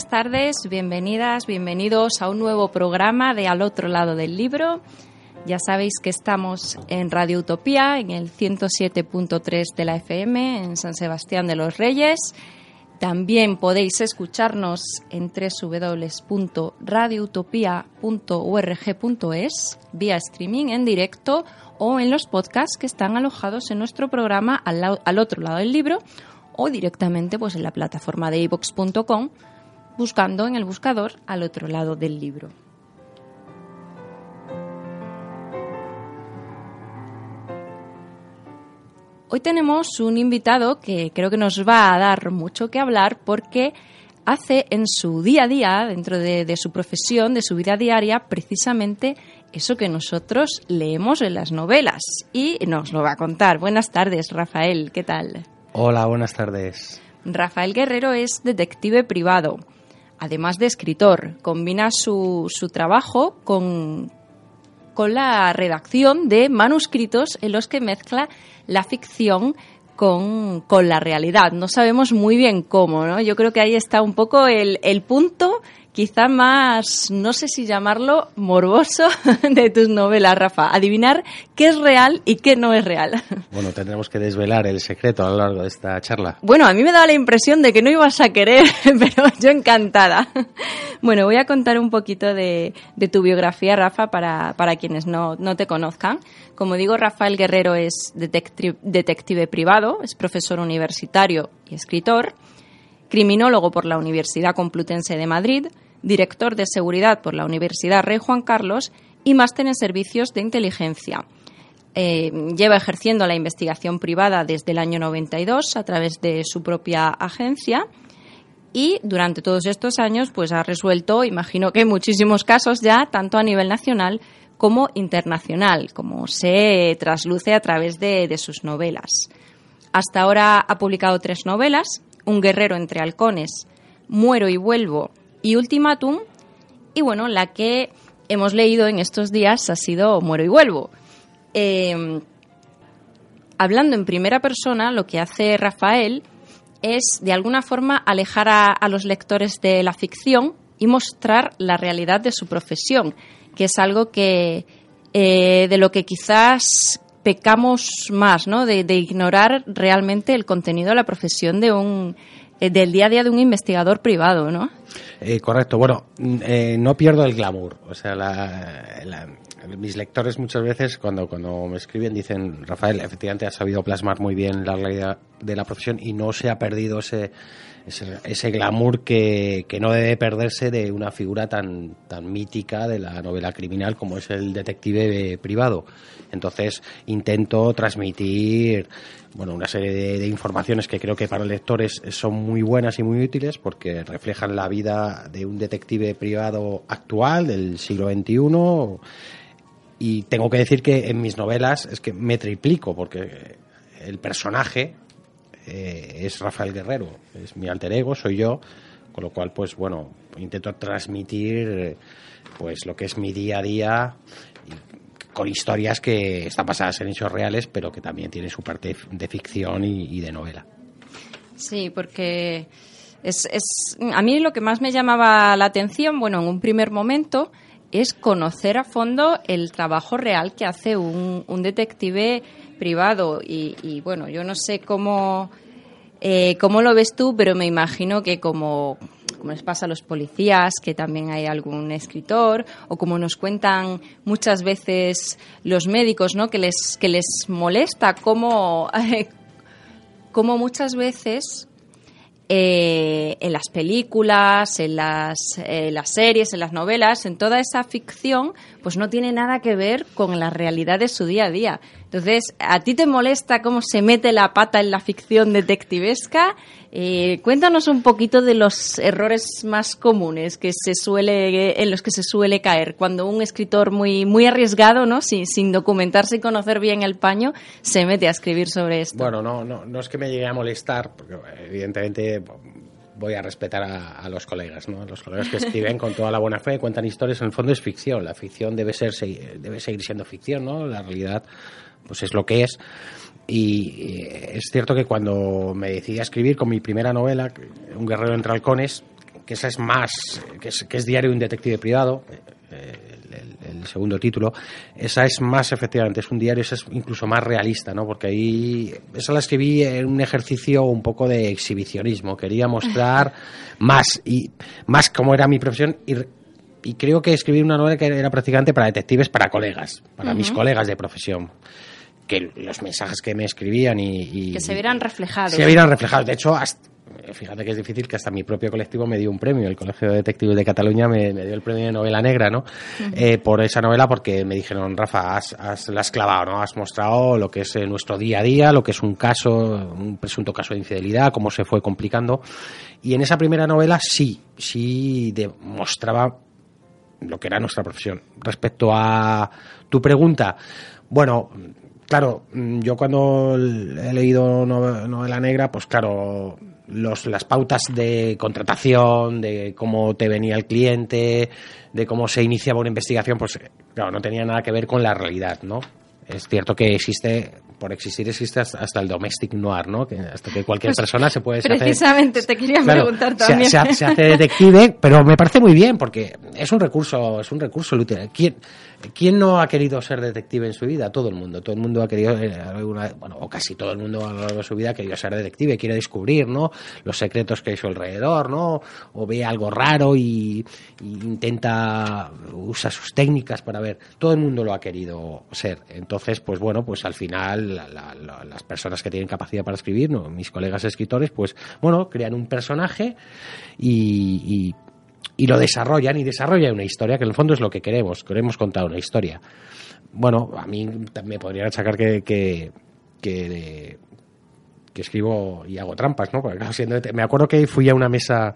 Buenas tardes, bienvenidas, bienvenidos a un nuevo programa de Al otro lado del libro. Ya sabéis que estamos en Radio Utopía, en el 107.3 de la FM, en San Sebastián de los Reyes. También podéis escucharnos en www.radioutopia.org.es vía streaming en directo o en los podcasts que están alojados en nuestro programa al, al otro lado del libro o directamente pues en la plataforma de ivox.com buscando en el buscador al otro lado del libro. Hoy tenemos un invitado que creo que nos va a dar mucho que hablar porque hace en su día a día, dentro de, de, su profesión, de su vida diaria, precisamente eso que nosotros leemos en las novelas. Y nos lo va a contar. Buenas tardes, Rafael, ¿qué tal? Hola, buenas tardes. Rafael Guerrero es detective privado además de escritor, combina su, su trabajo con, con la redacción de manuscritos en los que mezcla la ficción con, con, la realidad. No sabemos muy bien cómo, ¿no? Yo creo que ahí está un poco el, el punto quizá más, no sé si llamarlo morboso de tus novelas, Rafa. Adivinar qué es real y qué no es real. Bueno, tendremos que desvelar el secreto a lo largo de esta charla. Bueno, a mí me daba la impresión de que no ibas a querer, pero yo encantada. Bueno, voy a contar un poquito de, de tu biografía, Rafa, para, para quienes no, no, te conozcan. Como digo, Rafael Guerrero es detective, detective privado, es profesor universitario y escritor criminólogo por la Universidad Complutense de Madrid, director de seguridad por la Universidad Rey Juan Carlos y máster en servicios de inteligencia. Eh, lleva ejerciendo la investigación privada desde el año 92 a través de su propia agencia y durante todos estos años pues ha resuelto, imagino que muchísimos casos ya, tanto a nivel nacional como internacional, como se trasluce a través de, de sus novelas. Hasta ahora ha publicado tres novelas, Un guerrero entre halcones, Muero y vuelvo y Ultimátum. Y bueno, la que hemos leído en estos días ha sido Muero y vuelvo. Eh, hablando en primera persona, lo que hace Rafael es de alguna forma alejar a, los lectores de la ficción y mostrar la realidad de su profesión, que es algo que eh, de lo que quizás pecamos más, ¿no? De, de, ignorar realmente el contenido de la profesión de un eh, del día a día de un investigador privado, ¿no? Eh, correcto. Bueno, eh, no pierdo el glamour. O sea, la, mis lectores muchas veces cuando, cuando me escriben dicen, Rafael, efectivamente ha sabido plasmar muy bien la realidad de la profesión y no se ha perdido ese, ese, ese glamour que, que, no debe perderse de una figura tan, tan mítica de la novela criminal como es el detective privado. Entonces intento transmitir bueno, una serie de, de, informaciones que creo que para lectores son muy buenas y muy útiles porque reflejan la vida de un detective privado actual del siglo XXI y tengo que decir que en mis novelas es que me triplico porque el personaje eh, es Rafael Guerrero, es mi alter ego, soy yo, con lo cual pues bueno, intento transmitir pues lo que es mi día a día con historias que están basadas en hechos reales, pero que también tienen su parte de ficción y, de novela. Sí, porque es, es, a mí lo que más me llamaba la atención, bueno, en un primer momento, es conocer a fondo el trabajo real que hace un, un detective privado. Y, bueno, yo no sé cómo, eh, cómo lo ves tú, pero me imagino que como como les pasa a los policías, que también hay algún escritor, o como nos cuentan muchas veces los médicos, ¿no? que, les, que les molesta cómo, muchas veces eh, en las películas, en las, eh, las, series, en las novelas, en toda esa ficción, pues no tiene nada que ver con la realidad de su día a día. Entonces, ¿a ti te molesta cómo se mete la pata en la ficción detectivesca? Eh, cuéntanos un poquito de los errores más comunes que se suele, en los que se suele caer cuando un escritor muy, muy arriesgado, ¿no? Sin, sin documentarse y conocer bien el paño, se mete a escribir sobre esto. Bueno, no, no, no es que me llegue a molestar, porque evidentemente voy a respetar a, los colegas, ¿no? Los colegas que escriben con toda la buena fe, cuentan historias, en el fondo es ficción. La ficción debe ser debe seguir siendo ficción, ¿no? La realidad pues es lo que es. Y es cierto que cuando me decidí a escribir con mi primera novela, Un guerrero entre halcones, que esa es más, que es, que es diario de un detective privado, eh, el, segundo título, esa es más efectivamente, es un diario, esa es incluso más realista, ¿no? Porque ahí, esa la escribí en un ejercicio un poco de exhibicionismo, quería mostrar más y más como era mi profesión y, y creo que escribir una novela que era prácticamente para detectives, para colegas, para mis colegas de profesión que los mensajes que me escribían y, que se vieran reflejados. Se vieran reflejados. De hecho, fíjate que es difícil que hasta mi propio colectivo me dio un premio. El Colegio de Detectives de Cataluña me, dio el premio de novela negra, ¿no? Eh, por esa novela porque me dijeron, Rafa, has, has, la has clavado, ¿no? Has mostrado lo que es eh, nuestro día a día, lo que es un caso, un presunto caso de infidelidad, cómo se fue complicando. Y en esa primera novela sí, sí demostraba lo que era nuestra profesión. Respecto a tu pregunta, bueno, Claro, yo cuando he leído novela negra, pues claro, los, las pautas de contratación, de cómo te venía el cliente, de cómo se iniciaba una investigación, pues claro, no tenía nada que ver con la realidad, ¿no? Es cierto que existe por existir existe hasta el domestic noir, ¿no? Que hasta que cualquier pues persona se puede... Precisamente, te quería preguntar también. Se, se, hace detective, pero me parece muy bien porque es un recurso, es un recurso útil. ¿Quién, ¿Quién no ha querido ser detective en su vida? Todo el mundo. Todo el mundo ha querido, eh, bueno, o casi todo el mundo a lo largo de su vida ha querido ser detective, quiere descubrir, ¿no? Los secretos que hay a su alrededor, ¿no? O ve algo raro y, intenta, usa sus técnicas para ver. Todo el mundo lo ha querido ser. Entonces, pues bueno, pues al final las personas que tienen capacidad para escribir, ¿no? mis colegas escritores, pues bueno, crean un personaje y lo desarrollan y desarrollan una historia, que en el fondo es lo que queremos, queremos contar una historia. Bueno, a mí me podrían achacar que, que, que, escribo y hago trampas, ¿no? me acuerdo que fui a una mesa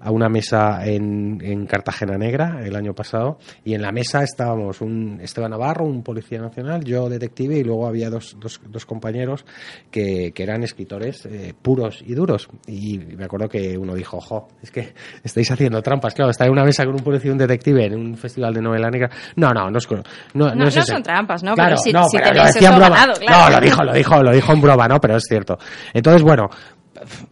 a una mesa en, en, Cartagena Negra el año pasado y en la mesa estábamos un Esteban Navarro, un policía nacional, yo detective y luego había dos, dos, dos compañeros que, que, eran escritores eh, puros y duros y me acuerdo que uno dijo, jo, es que estáis haciendo trampas, claro, está en una mesa con un policía y un detective en un festival de novela negra. No, no, no es no, no, son trampas, ¿no? Claro, pero si, no, si pero lo decía en broma. No, lo dijo, lo dijo, lo dijo en broma, ¿no? Pero es cierto. Entonces, bueno,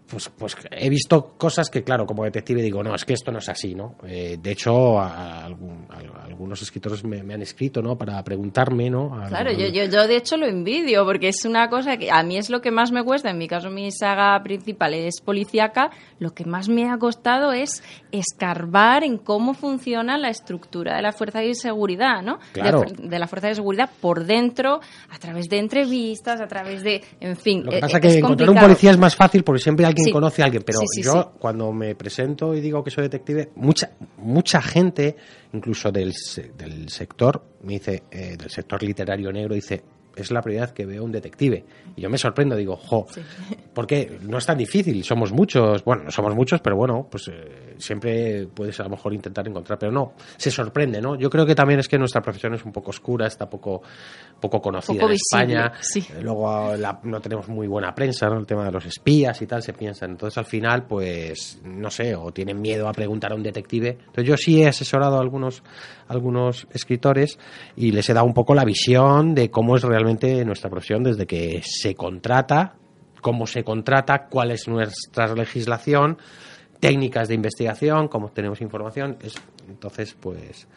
pues, pues he visto cosas que, claro, como detective digo, no, es que esto no es así, ¿no? Eh, de hecho, algunos escritores me, han escrito, ¿no? Para preguntarme, ¿no? claro, yo, yo, yo de hecho lo envidio, porque es una cosa que a mí es lo que más me cuesta. En mi caso, mi saga principal es policíaca. Lo que más me ha costado es escarbar en cómo funciona la estructura de la fuerza de seguridad, ¿no? Claro. De, la fuerza de seguridad por dentro, a través de entrevistas, a través de, en fin. Lo que pasa es que encontrar un policía es más fácil porque siempre alguien conoce a alguien, pero yo cuando me presento y digo que soy detective, mucha mucha gente, incluso del, del sector, me dice, eh, del sector literario negro, dice, es la primera vez que veo un detective. Y yo me sorprendo, digo, jo, porque no es tan difícil, somos muchos, bueno, no somos muchos, pero bueno, pues eh, siempre puedes a lo mejor intentar encontrar, pero no, se sorprende, ¿no? Yo creo que también es que nuestra profesión es un poco oscura, está poco, poco conocida Poco en visible, España, sí. Eh, luego la- no tenemos muy buena prensa, ¿no? El tema de los espías y tal, se piensa, entonces al final, pues, no sé, o tienen miedo a preguntar a un detective, entonces yo sí he asesorado a algunos, algunos escritores y les he dado un poco la visión de cómo es realmente nuestra profesión desde que se contrata cómo se contrata, cuál es nuestra legislación, técnicas de investigación, cómo tenemos información. Es- entonces, pues,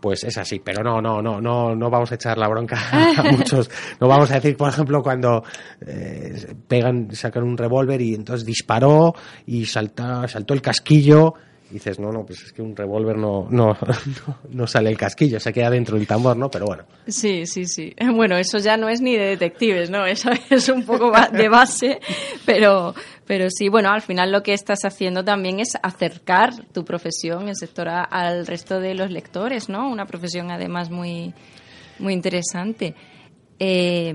pues es así. Pero no, no, no, no, no vamos a echar la bronca a muchos. No vamos a decir, por ejemplo, cuando eh, pegan, sacan un revólver y entonces disparó y salta, saltó el casquillo. Dices, no, no, pues es que un revólver no, no, no, sale el casquillo, se queda dentro del tambor, ¿no? Pero bueno. Sí, sí, sí. Bueno, eso ya no es ni de detectives, ¿no? Eso es un poco de base, pero, pero sí, bueno, al final lo que estás haciendo también es acercar tu profesión, el sector, al resto de los lectores, ¿no? Una profesión además muy, muy interesante. Eh,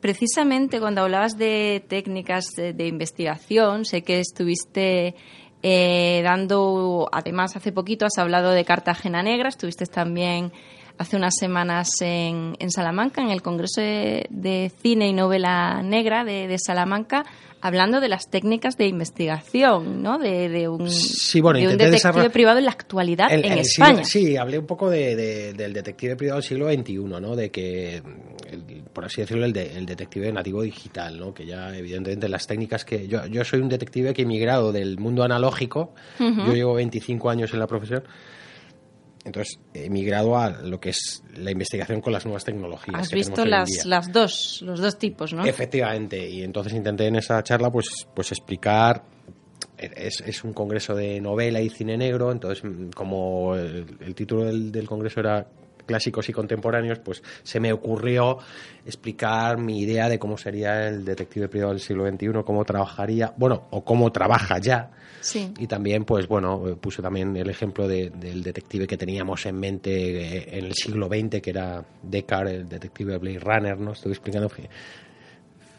precisamente cuando hablabas de técnicas de, de investigación, sé que estuviste eh, dando, además hace poquito has hablado de Cartagena Negra, estuviste también hace unas semanas en, en Salamanca, en el Congreso de, de Cine y Novela Negra de, de Salamanca, hablando de las técnicas de investigación, ¿no? De, de un, Sí, bueno, de un intenté detective privado en la actualidad El- en el España. siglo- sí, hablé un poco de, de- del detective privado del siglo XXI, ¿no? De que, el- por así decirlo, el, de- el detective nativo digital, ¿no? Que ya, evidentemente, las técnicas que... Yo, yo soy un detective que he migrado del mundo analógico, yo llevo 25 años en la profesión, entonces he migrado a lo que es la investigación con las nuevas tecnologías. Has que visto las, las dos, los dos tipos, ¿no? Efectivamente, y entonces intenté en esa charla pues, pues explicar, es, es un congreso de novela y cine negro, entonces mm, como el, el título del, del congreso era clásicos y contemporáneos, pues se me ocurrió explicar mi idea de cómo sería el detective privado del siglo XXI, cómo trabajaría, bueno, o cómo trabaja ya, Y también, pues bueno, eh, puse también el ejemplo de- del detective que teníamos en mente eh, en el siglo XX, que era Deckard, el detective Blade Runner, ¿no? Estoy explicando. fi-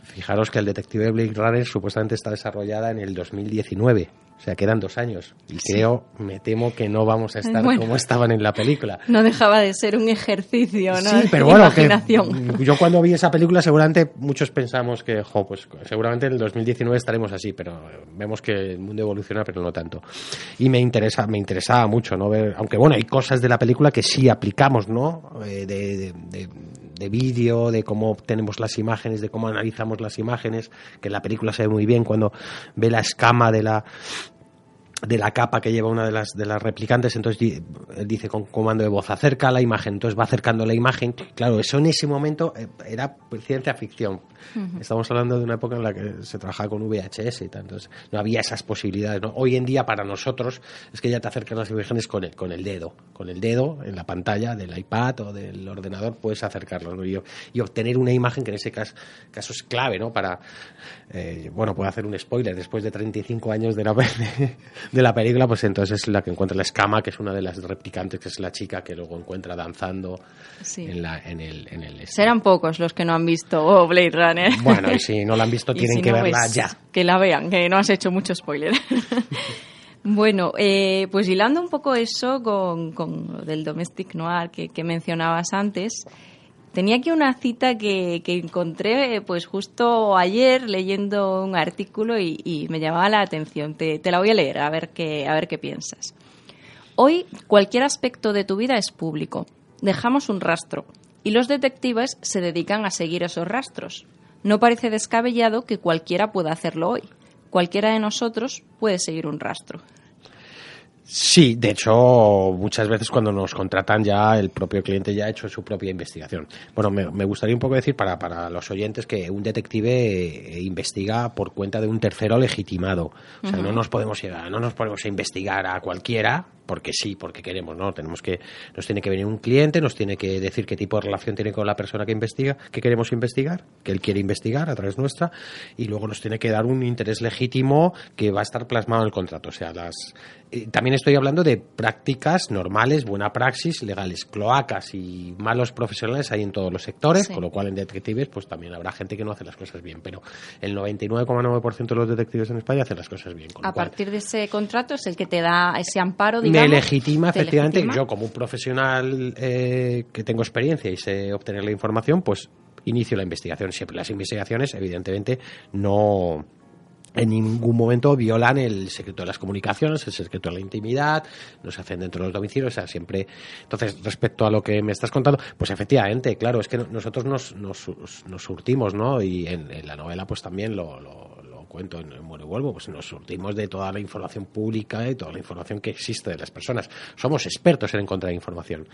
Fijaros que el detective Blade Runner supuestamente está desarrollada en el 2019. O sea, quedan dos años. Y creo, me temo que no vamos a estar Bueno. como estaban en la película. No dejaba de ser un ejercicio, ¿no? Sí, pero bueno, que yo cuando vi esa película seguramente muchos pensamos que, jo, pues seguramente en el 2019 estaremos así, pero vemos que el mundo evoluciona, pero no tanto. Y me interesa, me interesaba mucho, ¿no? Ver, aunque bueno, hay cosas de la película que sí aplicamos, ¿no? Eh, de, de, de- de vídeo, de cómo obtenemos las imágenes, de cómo analizamos las imágenes, que en la película se ve muy bien cuando ve la escama de la de la capa que lleva una de las de las replicantes, entonces dice con comando de voz acerca la imagen, entonces va acercando la imagen. Claro, eso en ese momento eh, era pues, ciencia ficción. Estamos hablando de una época en la que se trabajaba con VHS y tal, entonces no había esas posibilidades. ¿no? Hoy en día para nosotros es que ya te acercas las imágenes con el, con el dedo, con el dedo en la pantalla del iPad o del ordenador puedes acercarlo ¿no? y, y obtener una imagen que en ese caso, caso es clave, ¿no? Para, eh, bueno, puedo hacer un spoiler, después de 35 años de la, de la película, pues entonces es la que encuentra la escama, que es una de las replicantes, que es la chica que luego encuentra danzando Sí. en, la, en el... En el Serán pocos los que no han visto oh, Blade Runner. Bueno, y si no la han visto, tienen si que no, verla pues, ya. Que la vean, que no has hecho mucho spoiler. bueno, eh, pues hilando un poco eso con, con lo del domestic noir que, que mencionabas antes, tenía aquí una cita que, que encontré pues justo ayer leyendo un artículo y, y me llamaba la atención. Te, te la voy a leer a ver qué, a ver qué piensas. Hoy cualquier aspecto de tu vida es público. Dejamos un rastro y los detectives se dedican a seguir esos rastros. No parece descabellado que cualquiera pueda hacerlo hoy. Cualquiera de nosotros puede seguir un rastro. Sí, de hecho, muchas veces cuando nos contratan ya el propio cliente ya ha hecho su propia investigación. Bueno, me, me gustaría un poco decir para, para los oyentes que un detective eh, investiga por cuenta de un tercero legitimado. O sea, no nos podemos llegar, no nos ponemos a investigar a cualquiera porque sí, porque queremos, ¿no? Tenemos que, nos tiene que venir un cliente, nos tiene que decir qué tipo de relación tiene con la persona que investiga, que queremos investigar, que él quiere investigar a través nuestra, y luego nos tiene que dar un interés legítimo que va a estar plasmado en el contrato. O sea, las, eh, también estoy hablando de prácticas normales, buena praxis, legales, cloacas y malos profesionales hay en todos los sectores, con lo cual en detectives pues también habrá gente que no hace las cosas bien, pero el 99,9% de los detectives en España hacen las cosas bien. a partir de ese contrato es el que te da ese amparo, digamos. Legitima, efectivamente, yo como un profesional eh, que tengo experiencia y sé obtener la información, pues inicio la investigación. Siempre las investigaciones, evidentemente, no en ningún momento violan el secreto de las comunicaciones, el secreto de la intimidad, no se hacen dentro de los domicilios, o sea, siempre. Entonces, respecto a lo que me estás contando, pues efectivamente, claro, es que nosotros nos, nos, surtimos, ¿no? Y en, la novela, pues también lo, lo, cuento en, Muero y Vuelvo, pues nos surtimos de toda la información pública y toda la información que existe de las personas. Somos expertos en encontrar información.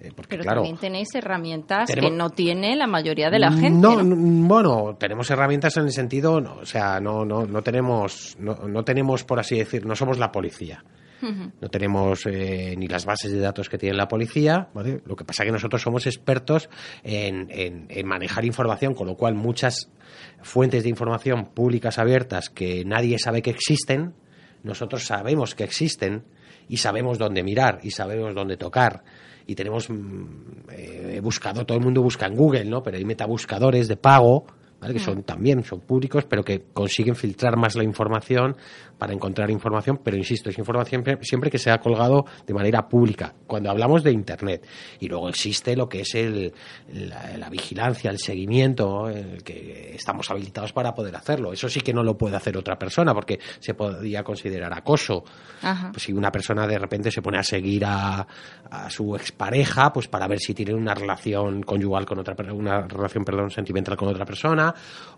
Eh, Pero también tenéis herramientas que no tiene la mayoría de la gente. No, bueno, tenemos herramientas en el sentido, no, o sea, no, no, no tenemos, no, no tenemos, por así decir, no somos la policía. No tenemos eh, ni las bases de datos que tiene la policía, ¿vale? Lo que pasa es que nosotros somos expertos en, en, manejar información, con lo cual muchas fuentes de información públicas abiertas que nadie sabe que existen, nosotros sabemos que existen y sabemos dónde mirar y sabemos dónde tocar y tenemos mm, eh, buscado, todo el mundo busca en Google, ¿no? Pero hay metabuscadores de pago que son también son públicos, pero que consiguen filtrar más la información para encontrar información, pero insisto, es información siempre que sea colgado de manera pública, cuando hablamos de Internet. Y luego existe lo que es el, la, vigilancia, el seguimiento, el que estamos habilitados para poder hacerlo. Eso sí que no lo puede hacer otra persona, porque se podría considerar acoso. Pues si una persona de repente se pone a seguir a, a su expareja, pues para ver si tiene una relación conyugal con otra una relación perdón sentimental con otra persona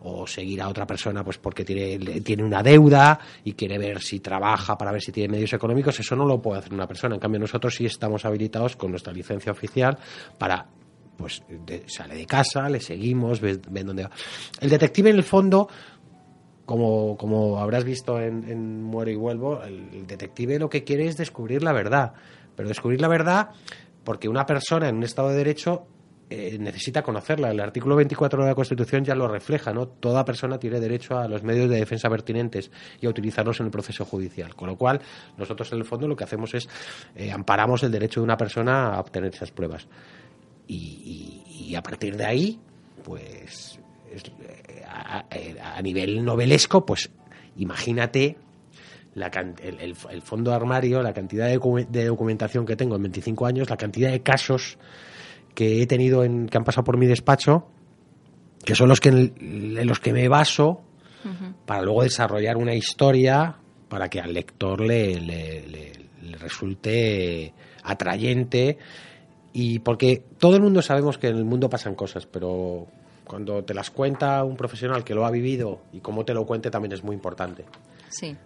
o seguir a otra persona pues porque tiene, tiene una deuda y quiere ver si trabaja para ver si tiene medios económicos, eso no lo puede hacer una persona. En cambio, nosotros sí estamos habilitados con nuestra licencia oficial para pues sale de casa, le seguimos, ven, dónde va. El detective en el fondo como, como habrás visto en, en Muero y Vuelvo, el detective lo que quiere es descubrir la verdad. Pero descubrir la verdad porque una persona en un Estado de Derecho eh, necesita conocerla. El artículo 24 de la Constitución ya lo refleja, ¿no? Toda persona tiene derecho a los medios de defensa pertinentes y a utilizarlos en el proceso judicial. Con lo cual, nosotros en el fondo lo que hacemos es eh, amparamos el derecho de una persona a obtener esas pruebas. Y, a partir de ahí, pues, eh, a, nivel novelesco, pues, imagínate la, el, el, fondo armario, la cantidad de, de documentación que tengo en 25 años, la cantidad de casos que he tenido en, que han pasado por mi despacho, que son los que en, los que me baso para luego desarrollar una historia para que al lector le, le, resulte atrayente y porque todo el mundo sabemos que en el mundo pasan cosas, pero cuando te las cuenta un profesional que lo ha vivido y cómo te lo cuente también es muy importante. Sí.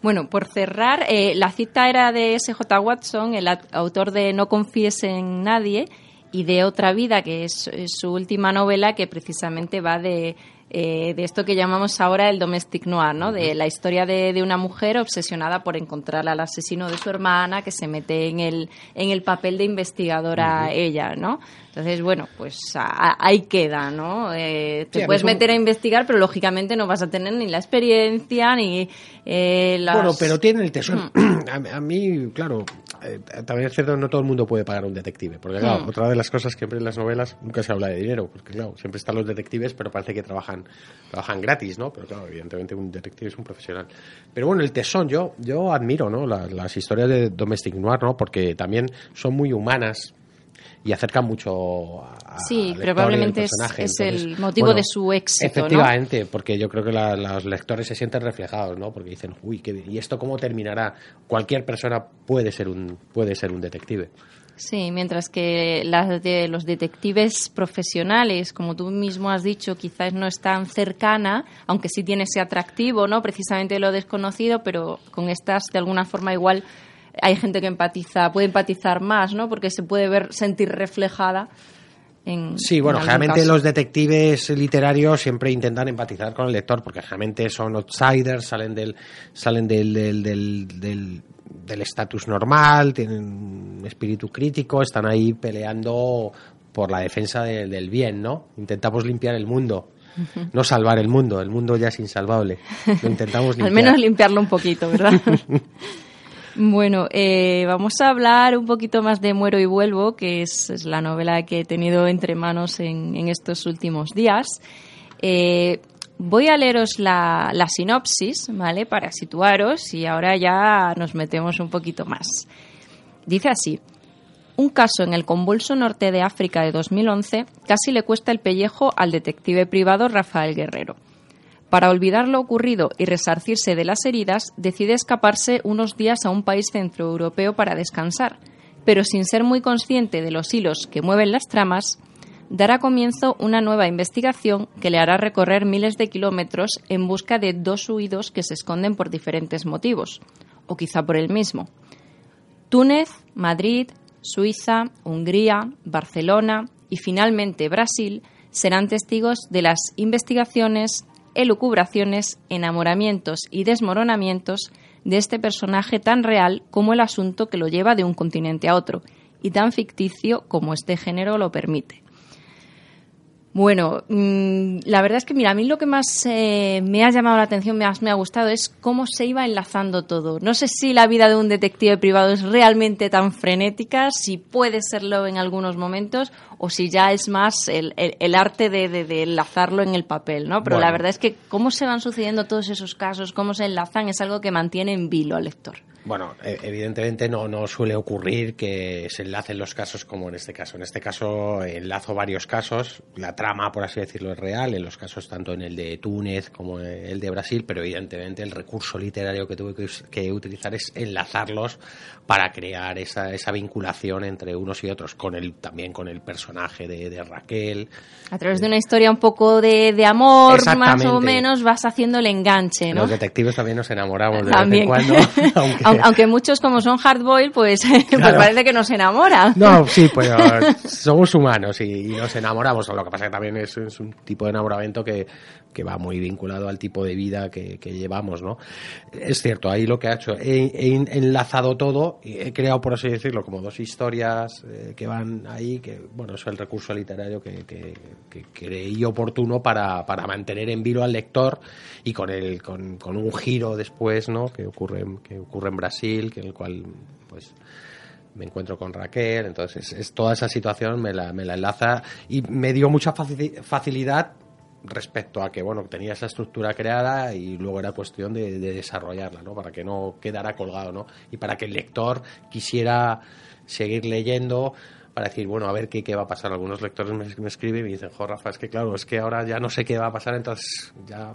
Bueno, por cerrar, eh, la cita era de S.J. Watson, el autor de No confíes en nadie, y de Otra Vida, que es, su última novela, que precisamente va de, eh, de esto que llamamos ahora el domestic noir, ¿no? De la historia de, de, una mujer obsesionada por encontrar al asesino de su hermana, que se mete en el, en el papel de investigadora ella, ¿no? Entonces, bueno, pues ahí queda, ¿no? Eh, te puedes meter a investigar, pero lógicamente no vas a tener ni la experiencia ni eh, las... Bueno, pero tiene el tesoro. a, mí, claro, eh, también es cierto no todo el mundo puede pagar un detective, porque claro, otra de las cosas que siempre en las novelas nunca se habla de dinero, porque claro, siempre están los detectives, pero parece que trabajan trabajan gratis, ¿no? Pero claro, evidentemente un detective es un profesional. Pero bueno, el tesón, yo, yo admiro, ¿no? Las, las historias de Domestic Noir, ¿no? Porque también son muy humanas, y acerca mucho a, sí probablemente es, el motivo de su éxito efectivamente porque yo creo que los lectores se sienten reflejados no porque dicen uy qué, y esto cómo terminará cualquier persona puede ser un puede ser un detective. Sí, mientras que las de los detectives profesionales, como tú mismo has dicho, quizás no es tan cercana, aunque sí tiene ese atractivo, ¿no? Precisamente lo desconocido, pero con estas de alguna forma igual hay gente que empatiza, puede empatizar más, ¿no? Porque se puede ver, sentir reflejada. En, sí, bueno, generalmente los detectives literarios siempre intentan empatizar con el lector, porque generalmente son outsiders, salen del, salen del, del, del, del estatus normal, tienen un espíritu crítico, están ahí peleando por la defensa del bien, ¿no? Intentamos limpiar el mundo, no salvar el mundo, el mundo ya es insalvable. Lo intentamos limpiar. Al menos limpiarlo un poquito, ¿verdad? bueno, eh, vamos a hablar un poquito más de Muero y Vuelvo, que es, la novela que he tenido entre manos en, estos últimos días. Eh, voy a leeros la, la sinopsis, ¿vale? Para situaros y ahora ya nos metemos un poquito más. Dice así. Un caso en el convulso norte de África de 2011 casi le cuesta el pellejo al detective privado Rafael Guerrero. Para olvidar lo ocurrido y resarcirse de las heridas, decide escaparse unos días a un país centroeuropeo para descansar, pero sin ser muy consciente de los hilos que mueven las tramas, dará comienzo una nueva investigación que le hará recorrer miles de kilómetros en busca de dos huidos que se esconden por diferentes motivos, o quizá por el mismo. Túnez, Madrid, Suiza, Hungría, Barcelona y finalmente Brasil serán testigos de las investigaciones, elucubraciones, enamoramientos y desmoronamientos de este personaje tan real como el asunto que lo lleva de un continente a otro, y tan ficticio como este género lo permite. Bueno, mm, la verdad es que, mira, a mí lo que más eh, me ha llamado la atención, más me ha gustado, es cómo se iba enlazando todo. No sé si la vida de un detective privado es realmente tan frenética, si puede serlo en algunos momentos, o si ya es más el, arte de, enlazarlo en el papel, ¿no? Pero la verdad es que cómo se van sucediendo todos esos casos, cómo se enlazan, es algo que mantiene en vilo al lector. Bueno, e, evidentemente no, no suele ocurrir que se enlacen los casos como en este caso. En este caso enlazo varios casos. La trama, por así decirlo, es real, en los casos tanto en el de Túnez como en el de Brasil, pero evidentemente el recurso literario que tuve que, utilizar es enlazarlos para crear esa, esa vinculación entre unos y otros, con el, también con el personaje de, Raquel. A través de una historia un poco de, de amor, más o menos, vas haciendo el enganche, ¿no? Los detectives también nos enamoramos de vez en cuando, aunque aunque muchos como son hardboiled, pues, pues parece que nos enamoran. No, sí, pues somos humanos y, nos enamoramos. Lo que pasa que también es, un tipo de enamoramiento que, va muy vinculado al tipo de vida que, llevamos, ¿no? Es cierto, ahí lo que ha hecho, he, enlazado todo he creado, por así decirlo, como dos historias eh, que van ahí, que, bueno, es el recurso literario que, que, creí oportuno para, para mantener en vilo al lector y con, el, con, con un giro después, ¿no? Que ocurre, que ocurre en Brasil, que en el cual, pues me encuentro con Raquel, entonces es, toda esa situación me la, me la enlaza y me dio mucha facilidad respecto a que bueno tenía esa estructura creada y luego era cuestión de, desarrollarla no para que no quedara colgado no y para que el lector quisiera seguir leyendo para decir bueno a ver qué, qué va a pasar algunos lectores me, me escriben y me dicen jo Rafa es que claro es que ahora ya no sé qué va a pasar entonces ya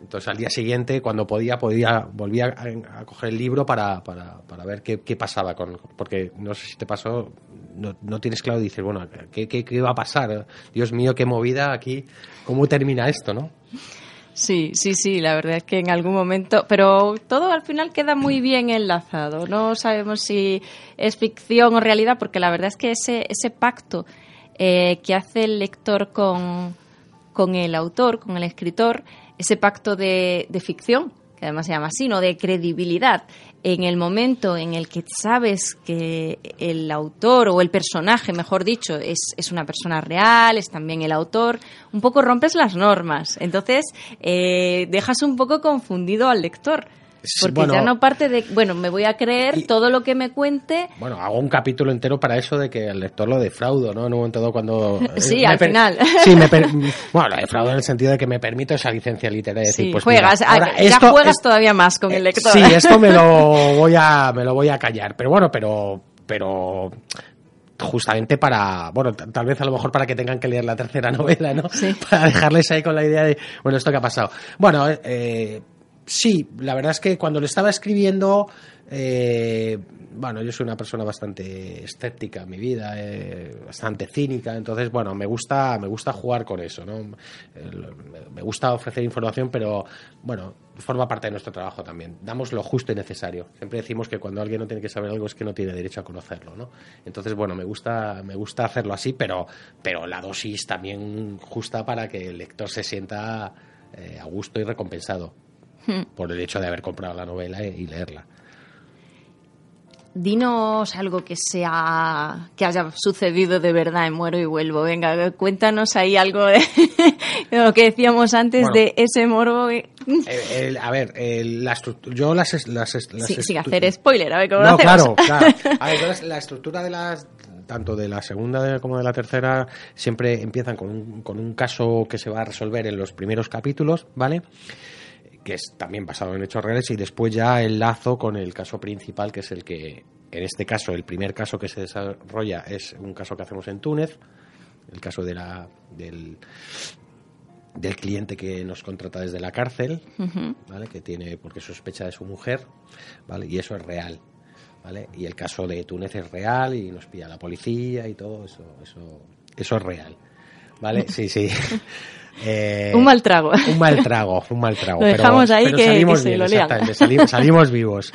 entonces al día siguiente, cuando podía, podía volvía a, coger el libro para, para, para ver qué, qué, pasaba con, porque no sé si te pasó, no, no tienes claro, dices, bueno, ¿qué, ¿qué, qué, va a pasar? Dios mío, qué movida aquí, ¿cómo termina esto, no? Sí, sí, sí, la verdad es que en algún momento, pero todo al final queda muy bien enlazado. No sabemos si es ficción o realidad, porque la verdad es que ese, ese pacto eh, que hace el lector con, con el autor, con el escritor, ese pacto de, ficción, que además se llama así, ¿no? de credibilidad, en el momento en el que sabes que el autor o el personaje, mejor dicho, es, es una persona real, es también el autor, un poco rompes las normas. Entonces, eh, dejas un poco confundido al lector. Porque ya no parte de, bueno, me voy a creer todo lo que me cuente. Bueno, hago un capítulo entero para eso de que el lector lo defraudo, ¿no? En un momento cuando... sí, al final. Sí, me bueno, lo defraudo en el sentido de que me permito esa licencia literaria. sí, pues juegas, ah, ya juegas todavía más con el lector. Sí, esto me lo voy a, me lo voy a callar. Pero bueno, pero, pero justamente para, bueno, tal vez a lo mejor para que tengan que leer la tercera novela, ¿no? Sí. Para dejarles ahí con la idea de, bueno, esto que ha pasado. Bueno, eh, sí, la verdad es que cuando le estaba escribiendo, eh, bueno, yo soy una persona bastante escéptica en mi vida, eh, bastante cínica, entonces, bueno, me gusta, me gusta jugar con eso, ¿no? me gusta ofrecer información, pero, bueno, forma parte de nuestro trabajo también. Damos lo justo y necesario. Siempre decimos que cuando alguien no tiene que saber algo es que no tiene derecho a conocerlo, ¿no? Entonces, bueno, me gusta, me gusta hacerlo así, pero, pero la dosis también justa para que el lector se sienta eh, a gusto y recompensado. Hmm. por el hecho de haber comprado la novela y leerla. dinos algo que sea que haya sucedido de verdad en Muero y Vuelvo. Venga, cuéntanos ahí algo de, lo que decíamos antes de ese morbo. a ver, la yo las, las, sin hacer spoiler, a ver cómo no, lo claro, claro. A ver, la estructura de las tanto de la segunda como de la tercera siempre empiezan con un, con un caso que se va a resolver en los primeros capítulos, ¿vale? Que es también basado en hechos reales, y después ya el lazo con el caso principal, que es el que, en este caso, el primer caso que se desarrolla es un caso que hacemos en Túnez, el caso de la, del, del cliente que nos contrata desde la cárcel, ¿vale? que tiene, porque sospecha de su mujer, ¿vale? y eso es real. ¿vale? Y el caso de Túnez es real y nos pilla la policía y todo, eso, eso, eso es real. ¿Vale? Sí, sí. Eh, un mal trago. Un mal trago, un mal trago. Lo dejamos ahí que, salimos lo salimos, vivos.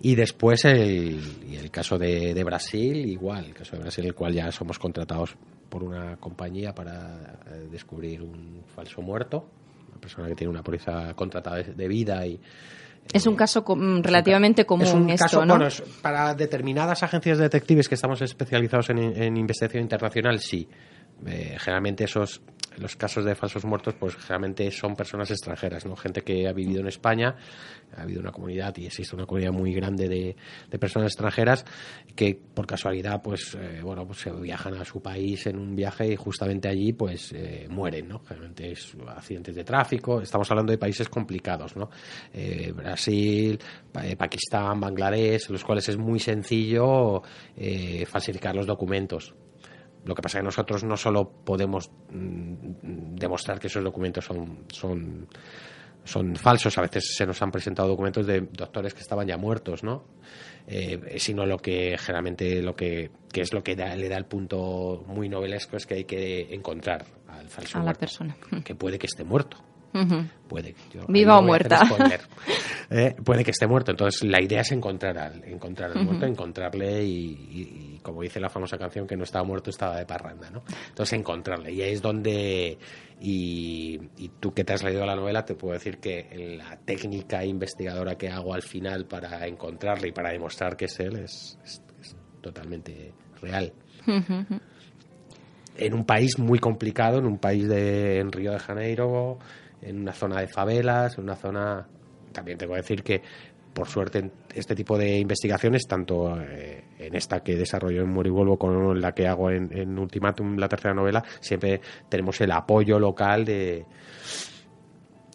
Y después el, el caso de, de, Brasil, igual, el caso de Brasil, el cual ya somos contratados por una compañía para eh, descubrir un falso muerto, una persona que tiene una póliza contratada de, vida y es un caso relativamente común es un esto, caso, ¿no? Bueno, para determinadas agencias detectives que estamos especializados en, en investigación internacional, sí. Eh, generalmente esos los casos de falsos muertos, pues generalmente son personas extranjeras, ¿no? Gente que ha vivido en España, ha habido una comunidad y existe una comunidad muy grande de, personas extranjeras que por casualidad, pues, eh, bueno, pues se viajan a su país en un viaje y justamente allí, pues, eh, mueren, ¿no? Generalmente es accidentes de tráfico. Estamos hablando de países complicados, ¿no? Brasil, Pakistán, Bangladesh, los cuales es muy sencillo falsificar los documentos lo que pasa es que nosotros no solo podemos mm, demostrar que esos documentos son, son, son falsos, a veces se nos han presentado documentos de doctores que estaban ya muertos, ¿no? Eh, sino lo que generalmente lo que, que es lo que le da el punto muy novelesco es que hay que encontrar al falso a la persona que puede que esté muerto Puede. Viva o muerta. Eh, puede que esté muerto. Entonces, la idea es encontrar al, encontrar al muerto, encontrarle y, como dice la famosa canción, que no estaba muerto, estaba de parranda, ¿no? Entonces, encontrarle. Y ahí es donde. Y, tú que te has leído la novela, te puedo decir que la técnica investigadora que hago al final para encontrarle y para demostrar que es él es, totalmente real. En un país muy complicado, en un país de en Río de Janeiro, en una zona de favelas, en una zona... También tengo que decir que, por suerte, este tipo de investigaciones, tanto eh, en esta que desarrollo en Muero y Vuelvo como en la que hago en, en Ultimatum, la tercera novela, siempre tenemos el apoyo local de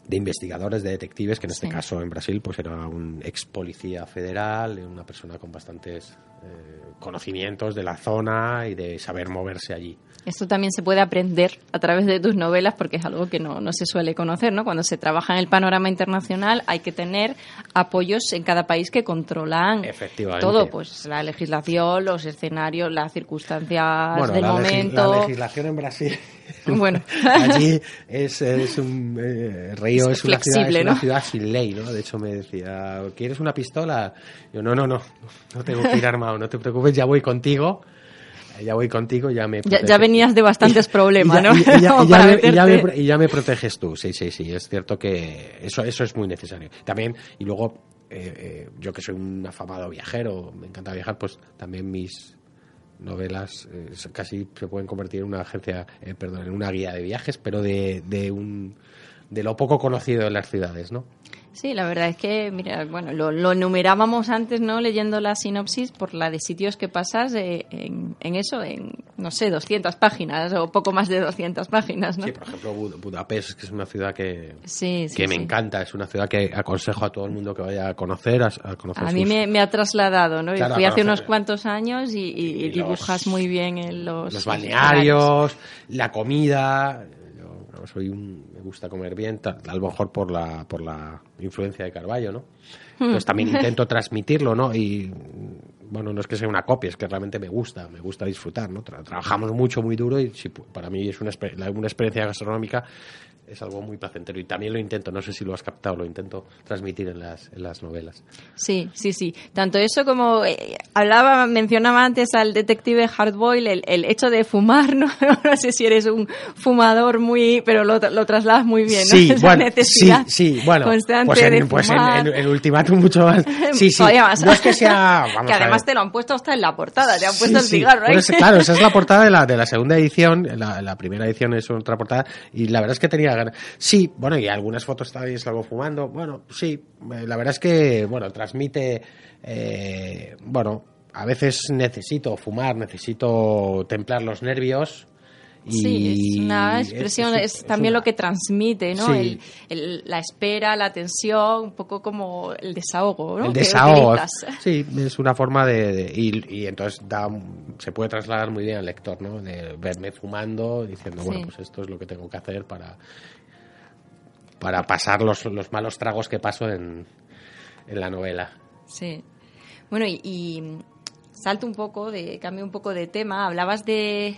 de investigadores, de detectives, que en este caso en Brasil pues era un ex policía federal, una persona con bastantes eh, conocimientos de la zona y de saber moverse allí. Esto también se puede aprender a través de tus novelas porque es algo que no, no se suele conocer, ¿no? Cuando se trabaja en el panorama internacional hay que tener apoyos en cada país que controlan todo, pues la legislación, los escenarios, las circunstancias del momento. la legislación en Brasil bueno. allí es, es un eh, Río es, una, ciudad, es una ciudad sin ley, ¿no? De hecho me decía, ¿quieres una pistola? Yo, no, no, no, no tengo que ir armado, no te preocupes, ya voy contigo ya voy contigo, ya me... Ya, venías de bastantes problemas, ¿no? Y, ya, me, proteges tú, sí, sí, sí, es cierto que eso, eso es muy necesario. También, y luego, eh, eh, yo que soy un afamado viajero, me encanta viajar, pues también mis novelas eh, casi se pueden convertir en una agencia, perdón, en una guía de viajes, pero de, de, un, de lo poco conocido en las ciudades, ¿no? Sí, la verdad es que, mira, bueno, lo, enumerábamos antes, ¿no? Leyendo la sinopsis por la de sitios que pasas en, eso, en, no sé, 200 páginas o poco más de 200 páginas, ¿no? Sí, por ejemplo, Budapest, que es una ciudad que, que me encanta, es una ciudad que aconsejo a todo el mundo que vaya a conocer. A, conocer a mí me, ha trasladado, ¿no? Fui hace unos cuantos años y, dibujas muy bien en los... Los balnearios, la comida soy un, me gusta comer bien, a lo mejor por la, por la influencia de Carballo, ¿no? Pues también intento transmitirlo, ¿no? Y bueno, no es que sea una copia, es que realmente me gusta, me gusta disfrutar, ¿no? trabajamos mucho, muy duro y si, para mí es una, una experiencia gastronómica es algo muy placentero y también lo intento, no sé si lo has captado, lo intento transmitir en las, en las novelas. Sí, sí, sí. Tanto eso como eh, hablaba, mencionaba antes al detective Hardboil el, el hecho de fumar, ¿no? no sé si eres un fumador muy, pero lo, lo trasladas muy bien, ¿no? Sí, Esa bueno, necesidad sí, sí, bueno, constante pues en, de pues en, fumar. en- en Ultimátum mucho más. Sí, sí, más. no es que sea, vamos que además te lo han puesto hasta en la portada, te han puesto Sí, el cigarro claro, esa es la portada de la, de la segunda edición. La, la primera edición es otra portada. Y la verdad es que tenía Sí, bueno, y algunas fotos también salgo fumando. Bueno, sí, eh, la verdad es que, bueno, transmite. eh, bueno, a veces necesito fumar, necesito templar los nervios. Y Sí, es una expresión, es, es también una- lo que transmite, ¿no? Sí. El- el- la espera, la tensión, un poco como el desahogo, ¿no? El desahogo. Sí, es una forma de. de- y, y entonces da, se puede trasladar muy bien al lector, ¿no? De verme fumando, diciendo, bueno, pues esto es lo que tengo que hacer para. para pasar los, los malos tragos que paso en, en la novela. Sí. Bueno, y, y salto un poco, de cambio un poco de tema. Hablabas de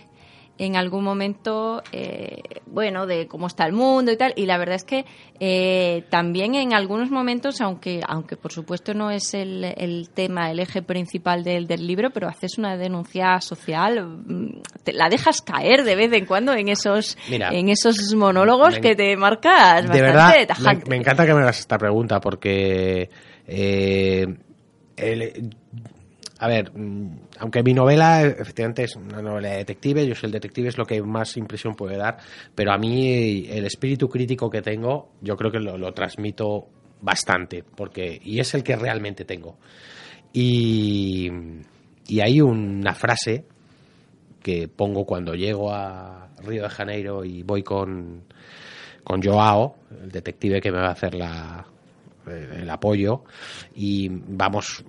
en algún momento, eh, bueno, de cómo está el mundo y tal. Y la verdad es que eh, también en algunos momentos, aunque, aunque por supuesto no es el, el tema, el eje principal del, del libro, pero haces una denuncia social, mm, te- la dejas caer de vez en cuando en esos, Mira, en esos monólogos me- que te marcas de bastante verdad, me, tajante. me encanta que me hagas esta pregunta porque. eh, el- a ver, mm, aunque mi novela efectivamente es una novela de detective, yo soy el detective, es lo que más impresión puede dar, pero a mí el espíritu crítico que tengo, yo creo que lo, lo transmito bastante, porque y es el que realmente tengo. Y, y hay una frase que pongo cuando llego a Río de Janeiro y voy con, con Joao, el detective que me va a hacer la, el apoyo, y vamos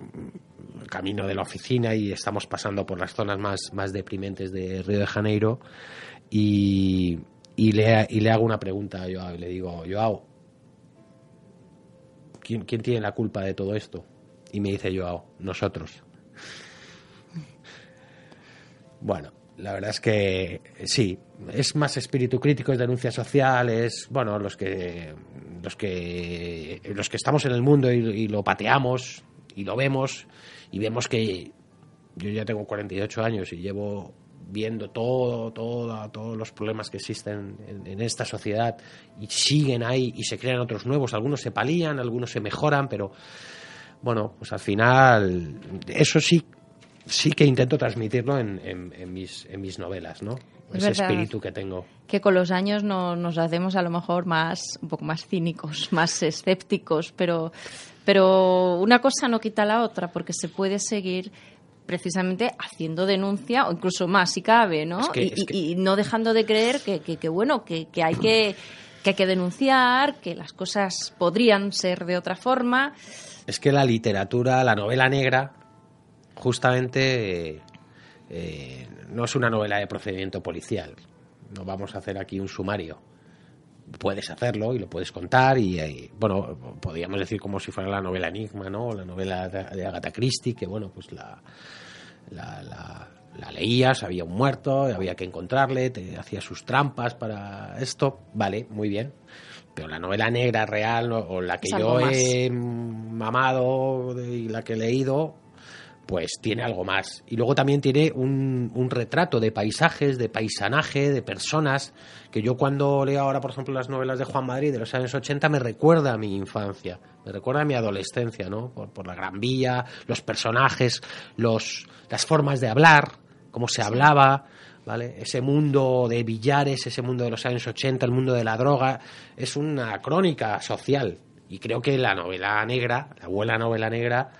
camino de la oficina y estamos pasando por las zonas más, más deprimentes de Río de Janeiro y, y, le, y le hago una pregunta a Joao y le digo, Joao, ¿quién, ¿quién tiene la culpa de todo esto? Y me dice Joao, nosotros. Bueno, la verdad es que sí, es más espíritu crítico, es denuncia social, es bueno, los que los que los que estamos en el mundo y, y lo pateamos y lo vemos y vemos que yo ya tengo 48 años y llevo viendo todo, todo, todos los problemas que existen en, en esta sociedad y siguen ahí y se crean otros nuevos, algunos se palían, algunos se mejoran, pero bueno, pues al final eso sí sí que intento transmitirlo en, en- en mis, en mis novelas, ¿no? Es Ese espíritu que tengo. que con los años no, nos hacemos a lo mejor más un poco más cínicos, más escépticos, pero pero una cosa no quita la otra porque se puede seguir precisamente haciendo denuncia o incluso más si cabe, ¿no? Es que- y, es y- que- y no dejando de creer que, que- que, bueno que, que hay que que hay que denunciar, que las cosas podrían ser de otra forma. Es que la literatura, la novela negra, justamente eh, eh, no es una novela de procedimiento policial. No vamos a hacer aquí un sumario. Puedes hacerlo y lo puedes contar y, eh, bueno, podríamos decir como si fuera la novela Enigma, ¿no? La novela de, Agatha Christie, que bueno, pues la, la, la- la leías, había un muerto, había que encontrarle, te hacía sus trampas para esto, vale, muy bien. Pero la novela negra real o- o la que yo más. he mamado y la que he leído, pues tiene algo más. Y luego también tiene un, un retrato de paisajes, de paisanaje, de personas, que yo cuando leo ahora, por ejemplo, las novelas de Juan Madrid de los años 80, me recuerda a mi infancia, me recuerda a mi adolescencia, ¿no? Por, por la Gran Vía, los personajes, los, las formas de hablar, cómo se hablaba, ¿vale? Ese mundo de billares, ese mundo de los años 80, el mundo de la droga, es una crónica social. Y creo que la novela negra, la abuela novela negra,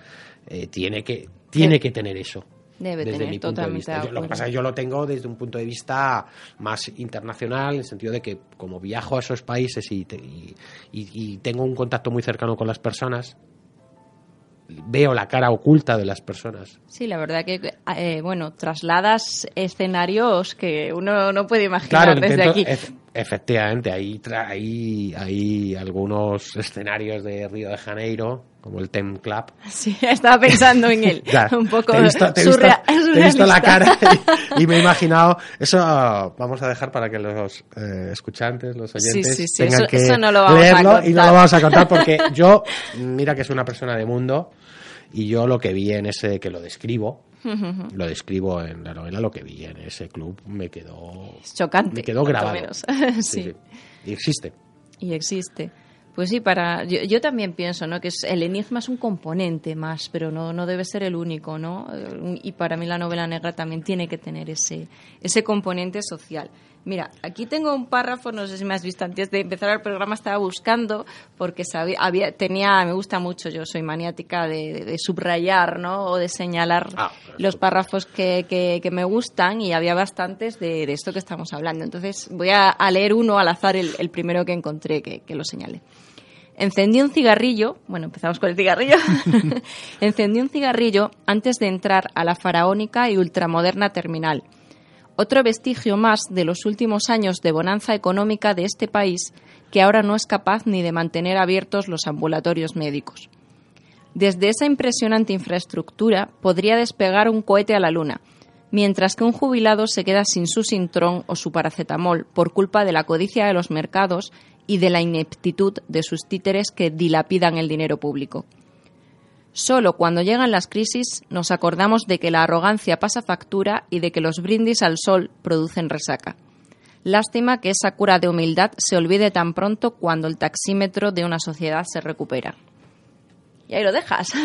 eh, tiene que tiene que tener eso. Debe desde tener mi punto de totalmente vista. Yo- lo que pasa es que yo lo tengo desde un punto de vista más internacional, en el sentido de que como viajo a esos países y, te- y- y- y tengo un contacto muy cercano con las personas, veo la cara oculta de las personas. Sí, la verdad que eh, bueno trasladas escenarios que uno no puede imaginar desde intento- aquí. ef- efectivamente, hay, hay, hay algunos escenarios de Río de Janeiro, como el Ten Club. Sí, estaba pensando en él. un poco te he visto, te he visto, te he visto la cara y, y, me he imaginado. Eso vamos a dejar para que los eh, escuchantes, los oyentes, sí, sí, sí. tengan eso, que eso no lo vamos leerlo y no lo vamos a contar porque yo, mira que soy una persona de mundo y yo lo que vi en ese, que lo describo, lo describo en la novela, lo que vi en ese club me quedó... Es chocante. Me quedó grabado. menos. Sí. Y existe. Y existe. Pues sí, para yo, yo también pienso, ¿no? Que es, el enigma es un componente más, pero no, no debe ser el único, ¿no? Eh, Y para mí la novela negra también tiene que tener ese, ese componente social. Mira, aquí tengo un párrafo, no sé si me has visto antes de empezar el programa, estaba buscando porque sabía, había, tenía, me gusta mucho, yo soy maniática de, de- de subrayar, ¿no? O de señalar Ah, los párrafos que, que- que me gustan y había bastantes de, de esto que estamos hablando. Entonces voy a, a leer uno al azar, el, el primero que encontré que, que lo señale. Encendí un cigarrillo, bueno, empezamos con el cigarrillo. Encendí un cigarrillo antes de entrar a la faraónica y ultramoderna terminal. Otro vestigio más de los últimos años de bonanza económica de este país que ahora no es capaz ni de mantener abiertos los ambulatorios médicos. Desde esa impresionante infraestructura podría despegar un cohete a la Luna, mientras que un jubilado se queda sin su sintrón o su paracetamol por culpa de la codicia de los mercados y de la ineptitud de sus títeres que dilapidan el dinero público. Solo cuando llegan las crisis nos acordamos de que la arrogancia pasa factura y de que los brindis al sol producen resaca. Lástima que esa cura de humildad se olvide tan pronto cuando el taxímetro de una sociedad se recupera. Y ahí lo dejas.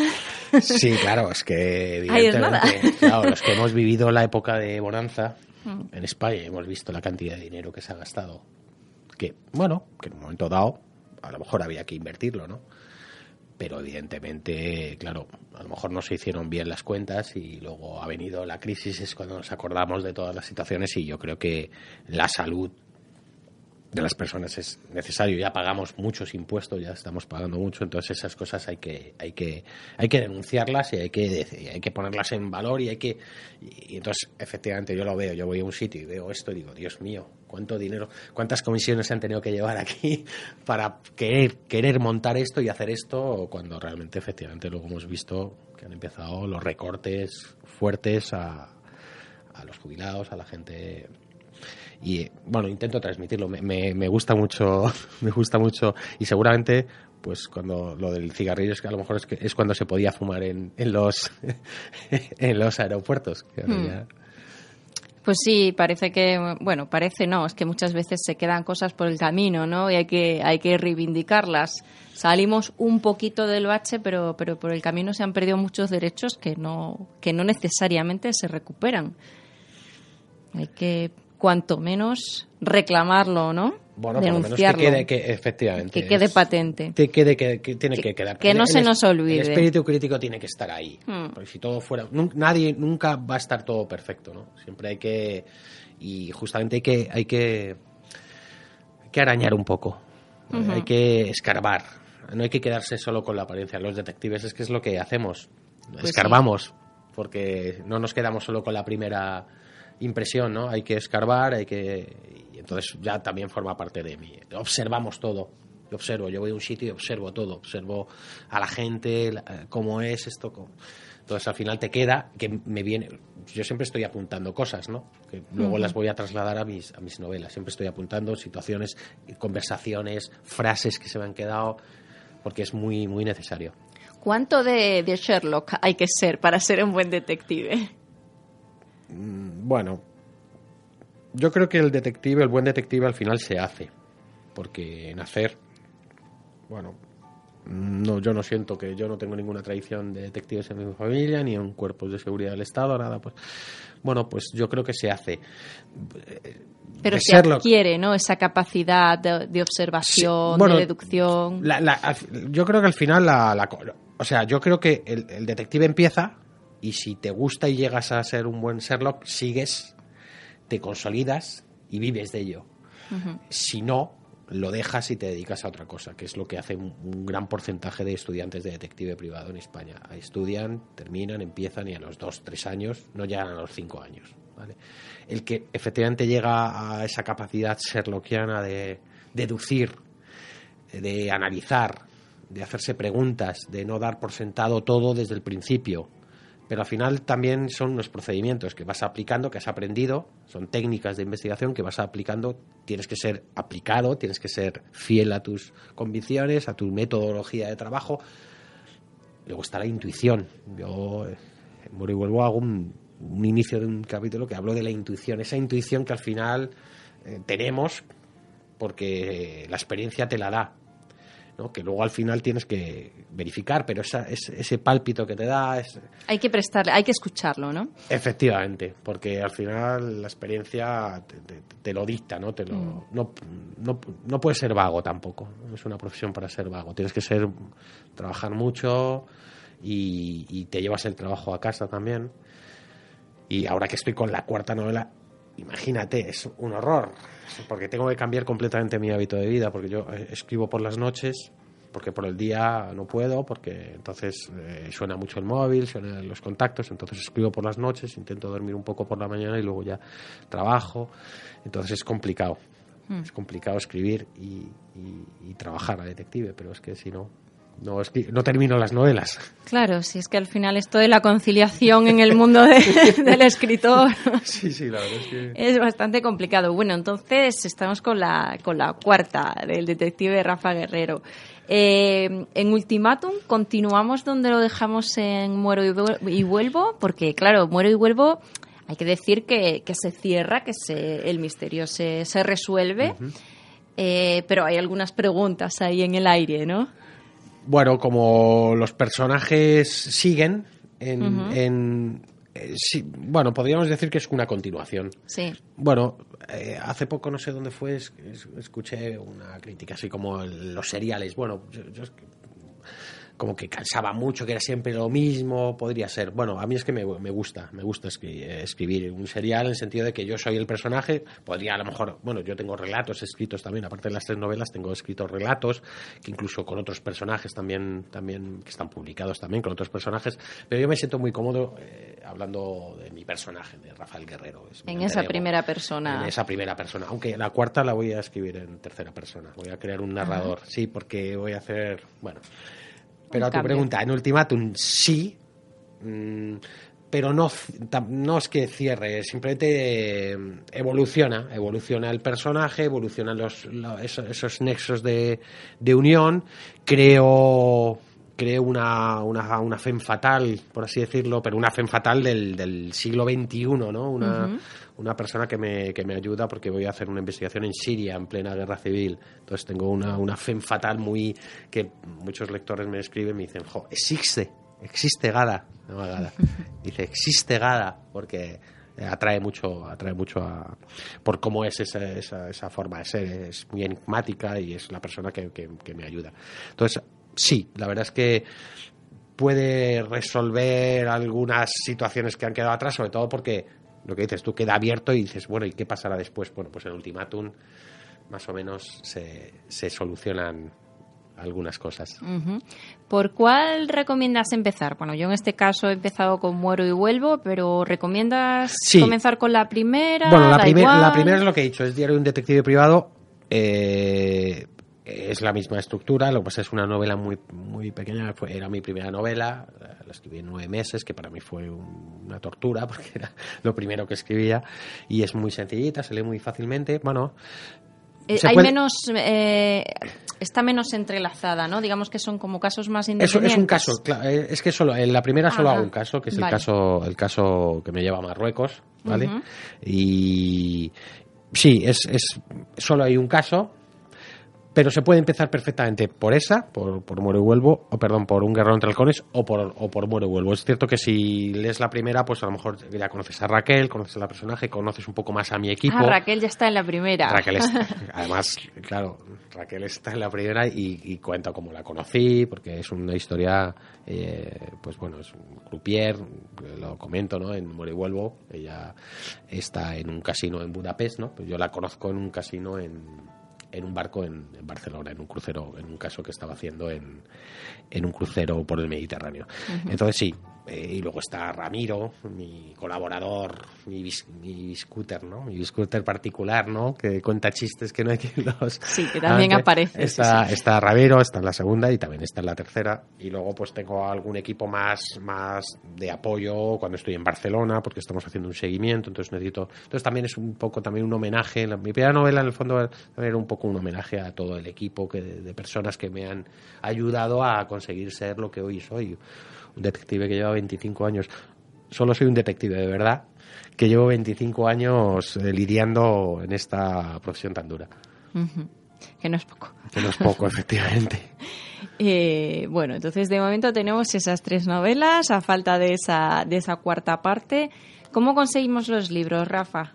Sí, claro, es que es evidentemente, claro, los que hemos vivido la época de bonanza Mm. en España hemos visto la cantidad de dinero que se ha gastado. Que, bueno, que en un momento dado a lo mejor había que invertirlo, ¿no? Pero evidentemente, claro, a lo mejor no se hicieron bien las cuentas y luego ha venido la crisis, es cuando nos acordamos de todas las situaciones y yo creo que la salud de las personas es necesario. Ya pagamos muchos impuestos, ya estamos pagando mucho, entonces esas cosas hay que hay que hay que denunciarlas y hay que hay que ponerlas en valor y hay que y entonces efectivamente yo lo veo, yo voy a un sitio y veo esto y digo, Dios mío, cuánto dinero, cuántas comisiones se han tenido que llevar aquí para querer querer montar esto y hacer esto cuando realmente efectivamente luego hemos visto que han empezado los recortes fuertes a a los jubilados, a la gente. Y bueno intento transmitirlo. Me, me, me gusta mucho me gusta mucho. Y seguramente pues cuando lo del cigarrillo es que a lo mejor es que es cuando se podía fumar en, en los en los aeropuertos que ahora Hmm. ya- Pues sí, parece que, bueno, parece no, es que muchas veces se quedan cosas por el camino, ¿no? Y hay que, hay que reivindicarlas. Salimos un poquito del bache, pero, pero por el camino se han perdido muchos derechos que no, que no necesariamente se recuperan. Hay que, cuanto menos, reclamarlo, ¿no? bueno por lo menos que Denunciarlo. quede que efectivamente Que quede patente. que quede que, que tiene Que- que quedar que no El- se nos olvide. el espíritu crítico tiene que estar ahí Hmm. porque si todo fuera nadie nunca va a estar todo perfecto no siempre hay que y justamente hay que hay que hay que arañar un poco hay que escarbar no hay que quedarse solo con la apariencia los detectives es que es lo que hacemos Pues escarbamos porque no nos quedamos solo con la primera impresión no hay que escarbar hay que y entonces ya también forma parte de mí. Observamos todo. Yo observo yo voy a un sitio y observo todo. Observo a la gente cómo es esto cómo- entonces al final te queda que me viene yo siempre estoy apuntando cosas no que luego las voy a trasladar a mis a mis novelas. Siempre estoy apuntando situaciones conversaciones frases que se me han quedado porque es muy muy necesario. ¿Cuánto de, de Sherlock hay que ser para ser un buen detective? Bueno, yo creo que el detective, el buen detective al final se hace, porque nacer, bueno, no, yo no siento que yo no tengo ninguna tradición de detectives en mi familia, ni en cuerpos de seguridad del Estado, nada, pues, bueno, pues yo creo que se hace. Pero De se Sherlock. adquiere, ¿no? Esa capacidad de, de observación, Sí, bueno, de deducción. La- la- yo creo que al final, la, o sea, yo creo que el, el detective empieza y si te gusta y llegas a ser un buen Sherlock, sigues, te consolidas y vives de ello. Si no, lo dejas y te dedicas a otra cosa, que es lo que hace un, un gran porcentaje de estudiantes de detective privado en España. Estudian, terminan, empiezan y a los dos, tres años no llegan a los cinco años. ¿vale? El que efectivamente llega a esa capacidad sherlockiana de deducir, de analizar, de hacerse preguntas, de no dar por sentado todo desde el principio. Pero al final también son unos procedimientos que vas aplicando, que has aprendido, son técnicas de investigación que vas aplicando, tienes que ser aplicado, tienes que ser fiel a tus convicciones, a tu metodología de trabajo. Luego está la intuición. Yo, eh, y vuelvo, hago un, un inicio de un capítulo que hablo de la intuición, esa intuición que al final eh, tenemos porque la experiencia te la da, ¿no? que luego al final tienes que verificar, pero esa, ese, pálpito que te da es... Hay que prestarle, hay que escucharlo, ¿no? Efectivamente, porque al final la experiencia te, lo dicta, ¿no? Te lo, mm. no, no, no puedes ser vago tampoco, es una profesión para ser vago, tienes que ser, trabajar mucho y, y te llevas el trabajo a casa también. Y ahora que estoy con la cuarta novela, imagínate, es un horror, porque tengo que cambiar completamente mi hábito de vida, porque yo eh, escribo por las noches, porque por el día no puedo, porque entonces eh, suena mucho el móvil, suenan los contactos, entonces escribo por las noches, intento dormir un poco por la mañana y luego ya trabajo, entonces es complicado. Hmm. Es complicado escribir y, y trabajar a detective, pero es que si no, no, es que no termino las novelas. Claro, si es que al final esto de la conciliación en el mundo del escritor sí, sí, la verdad es, que... es bastante complicado. Bueno, entonces estamos con la, con la cuarta del detective Rafa Guerrero. Eh, en Ultimátum continuamos donde lo dejamos en Muero y Vuelvo, porque claro, Muero y Vuelvo hay que decir que, que se cierra, que se, el misterio se, se resuelve, eh, pero hay algunas preguntas ahí en el aire, ¿no? Bueno, como los personajes siguen en, eh, bueno, podríamos decir que es una continuación. Sí. Bueno, eh, hace poco no sé dónde fue, escuché una crítica así como los seriales. Bueno, yo, como que cansaba mucho, que era siempre lo mismo, podría ser. Bueno, a mí es que me, gusta, me gusta escribir un serial en el sentido de que yo soy el personaje, podría a lo mejor, bueno, yo tengo relatos escritos también, aparte de las tres novelas, tengo escritos relatos, que incluso con otros personajes también, también que están publicados también con otros personajes, pero yo me siento muy cómodo eh, hablando de mi personaje, de Rafael Guerrero. en esa primera persona. En esa primera persona, aunque la cuarta la voy a escribir en tercera persona, voy a crear un narrador, sí, porque voy a hacer, bueno pero a tu pregunta, en Ultimatum sí, mm, pero no, no es que cierre, simplemente eh, evoluciona, evoluciona el personaje, evolucionan los, esos, nexos de, de unión, creo creo una, una, una femme fatal, por así decirlo, pero una femme fatal del, del siglo XXI, ¿no? Una, una persona que me, que me ayuda porque voy a hacer una investigación en Siria en plena guerra civil. Entonces tengo una, una femme fatal muy... que muchos lectores me escriben y me dicen, jo, existe, existe Gada. No, Gada. Dice, existe Gada, porque atrae mucho atrae mucho a, por cómo es esa, esa, esa, forma de ser es muy enigmática y es la persona que, que, que me ayuda entonces sí, la verdad es que puede resolver algunas situaciones que han quedado atrás, sobre todo porque lo que dices tú queda abierto y dices, bueno, ¿y qué pasará después? Bueno, pues en Ultimátum más o menos se, se solucionan algunas cosas. ¿Por cuál recomiendas empezar? Bueno, yo en este caso he empezado con Muero y Vuelvo, pero ¿recomiendas comenzar con la primera? Bueno, la, la primera es lo que he dicho, es Diario de un Detective Privado. Eh, es la misma estructura, lo que pasa es una novela muy, muy pequeña, era mi primera novela, la escribí en nueve meses, que para mí fue una tortura, porque era lo primero que escribía, y es muy sencillita, se lee muy fácilmente, bueno... Eh, hay menos, eh, está menos entrelazada, ¿no? Digamos que son como casos más independientes. Es, es un caso, eh, es que solo, en la primera solo hago un caso, que es el caso, el caso que me lleva a Marruecos, ¿vale? Y sí, es, es, solo hay un caso, pero se puede empezar perfectamente por esa, por, por Muero y Vuelvo, o perdón, por Un Guerrero entre Halcones, o por, o por Muero y Vuelvo. Es cierto que si lees la primera, pues a lo mejor ya conoces a Raquel, conoces a la personaje, conoces un poco más a mi equipo. Ah, Raquel ya está en la primera. Raquel está, además, claro, Raquel está en la primera y, y cuenta cómo la conocí, porque es una historia, eh, pues bueno, es un croupier, lo comento, ¿no? En Muero y Vuelvo, ella está en un casino en Budapest, ¿no? Pues yo la conozco en un casino en en un barco en, Barcelona, en un crucero, en un caso que estaba haciendo en, en un crucero por el Mediterráneo. Entonces sí, eh, y luego está Ramiro, mi colaborador, mi, mi scooter, ¿no? Mi scooter particular, ¿no? Que cuenta chistes que no hay quien los... Sí, que también aparece. Está, está Ramiro, está en la segunda y también está en la tercera. Y luego pues tengo algún equipo más, más de apoyo cuando estoy en Barcelona, porque estamos haciendo un seguimiento, entonces necesito... Entonces también es un poco también un homenaje. mi primera novela en el fondo era un poco un homenaje a todo el equipo que, de personas que me han ayudado a conseguir ser lo que hoy soy un detective que lleva 25 años. Solo soy un detective de verdad, que llevo 25 años eh, lidiando en esta profesión tan dura. Que no es poco. Que no es poco, efectivamente. Eh, bueno, entonces de momento tenemos esas tres novelas, a falta de esa, de esa cuarta parte. ¿Cómo conseguimos los libros, Rafa?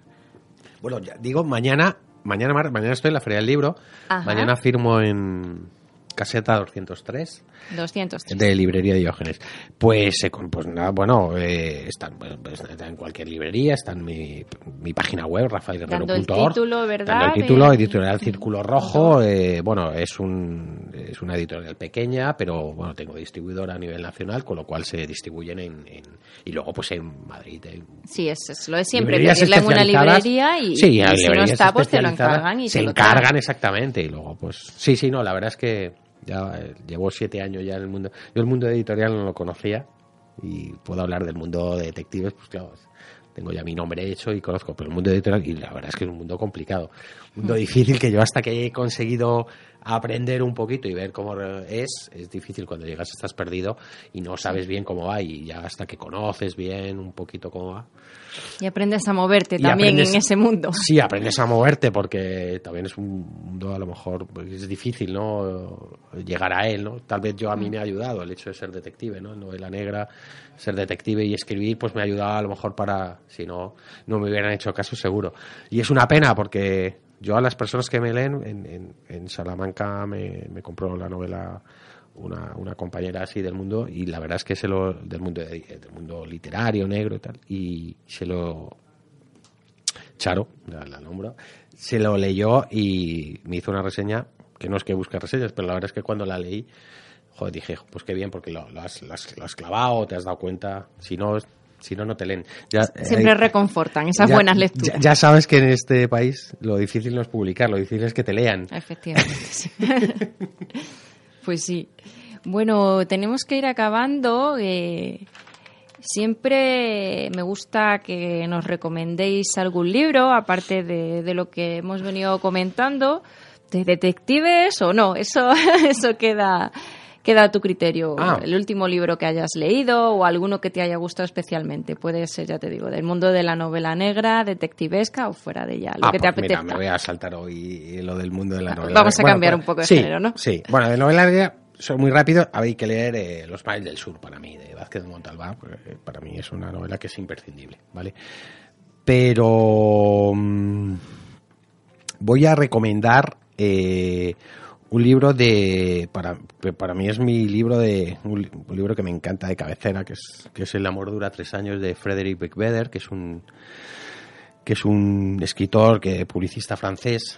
Bueno, ya digo, mañana, mañana, mañana estoy en la Feria del Libro. Mañana firmo en, caseta 203. 203. De librería Diógenes. Pues, eh, pues nada, bueno, eh, están, pues, en cualquier librería, está en mi, mi página web, rafaelguerrero.org. el título, ¿verdad? el título, editorial Círculo Rojo. Eh, bueno, es, un, es una editorial pequeña, pero bueno, tengo distribuidora a nivel nacional, con lo cual se distribuyen en, y luego pues en Madrid. sí, es, lo es siempre, pedirle en una librería y, si no está, pues te lo encargan y se encargan exactamente y luego pues sí, sí, no, la verdad es que ya eh, llevo siete años ya en el mundo. Yo el mundo editorial no lo conocía y puedo hablar del mundo de detectives, pues claro, tengo ya mi nombre hecho y conozco, pero el mundo editorial, y la verdad es que es un mundo complicado, un mundo difícil que yo hasta que he conseguido aprender un poquito y ver cómo es, es difícil cuando llegas estás perdido y no sabes bien cómo va y ya hasta que conoces bien un poquito cómo va. Y aprendes a moverte también en ese mundo. Sí, aprendes a moverte porque también es un mundo a lo mejor pues, es difícil, ¿no? Llegar a él, ¿no? Tal vez yo a mí mm. me ha ayudado el hecho de ser detective, ¿no? Novela negra, ser detective y escribir, pues me ha ayudado a lo mejor para, si no, no me hubieran hecho caso seguro. Y es una pena porque yo a las personas que me leen, en, en, Salamanca me, compró la novela una, una, compañera así del mundo y la verdad es que se lo del mundo del mundo literario negro y tal y se lo Charo la, la se lo leyó y me hizo una reseña que no es que busque reseñas pero la verdad es que cuando la leí joder, dije pues qué bien porque lo, has, lo, has, clavado te has dado cuenta si no si no, no te leen. Siempre reconfortan esas buenas lecturas. Ya, sabes que en este país lo difícil no es publicar, lo difícil es que te lean. Efectivamente. pues sí. Bueno, tenemos que ir acabando. Eh, siempre me gusta que nos recomendéis algún libro, aparte de, de lo que hemos venido comentando, de detectives o no. Eso, eso queda queda a tu criterio ah. el último libro que hayas leído o alguno que te haya gustado especialmente. Puede ser, ya te digo, del mundo de la novela negra, detectivesca o fuera de ella, lo ah, que te pues apetezca. Mira, me voy a saltar hoy lo del mundo de la novela Vamos a cambiar pues un poco de género, ¿no? Sí, bueno, de novela negra soy muy rápido, habéis que leer eh, Los mares del sur para mí, de Vázquez Montalbán, para mí es una novela que es imprescindible, ¿vale? Pero mm, voy a recomendar eh, un libro de para, para mí es mi libro de un, libro que me encanta de cabecera que es que es el amor dura tres años de Frederick Beckweder que es un que es un escritor que publicista francés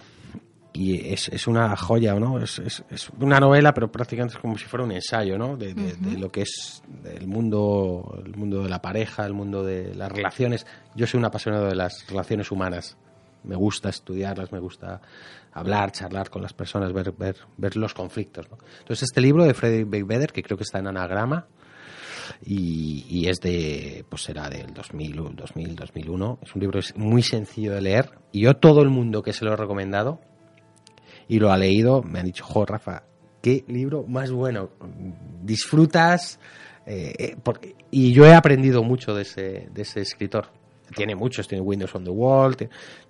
y es, es una joya no es, es, es, una novela pero prácticamente es como si fuera un ensayo no de, de, lo que es el mundo el mundo de la pareja el mundo de las relaciones. Yo soy un apasionado de las relaciones humanas me gusta estudiarlas, me gusta hablar, charlar con las personas, ver, ver, ver los conflictos. Entonces, este libro de Frederick Beigbeder, que creo que está en anagrama, y, es de, pues será del 2000, 2000, 2001, es un libro muy sencillo de leer, y yo todo el mundo que se lo he recomendado y lo ha leído, me han dicho, jo, Rafa, qué libro más bueno, disfrutas, eh, eh, porque, y yo he aprendido mucho de ese, de ese escritor tiene muchos, tiene Windows on the Wall,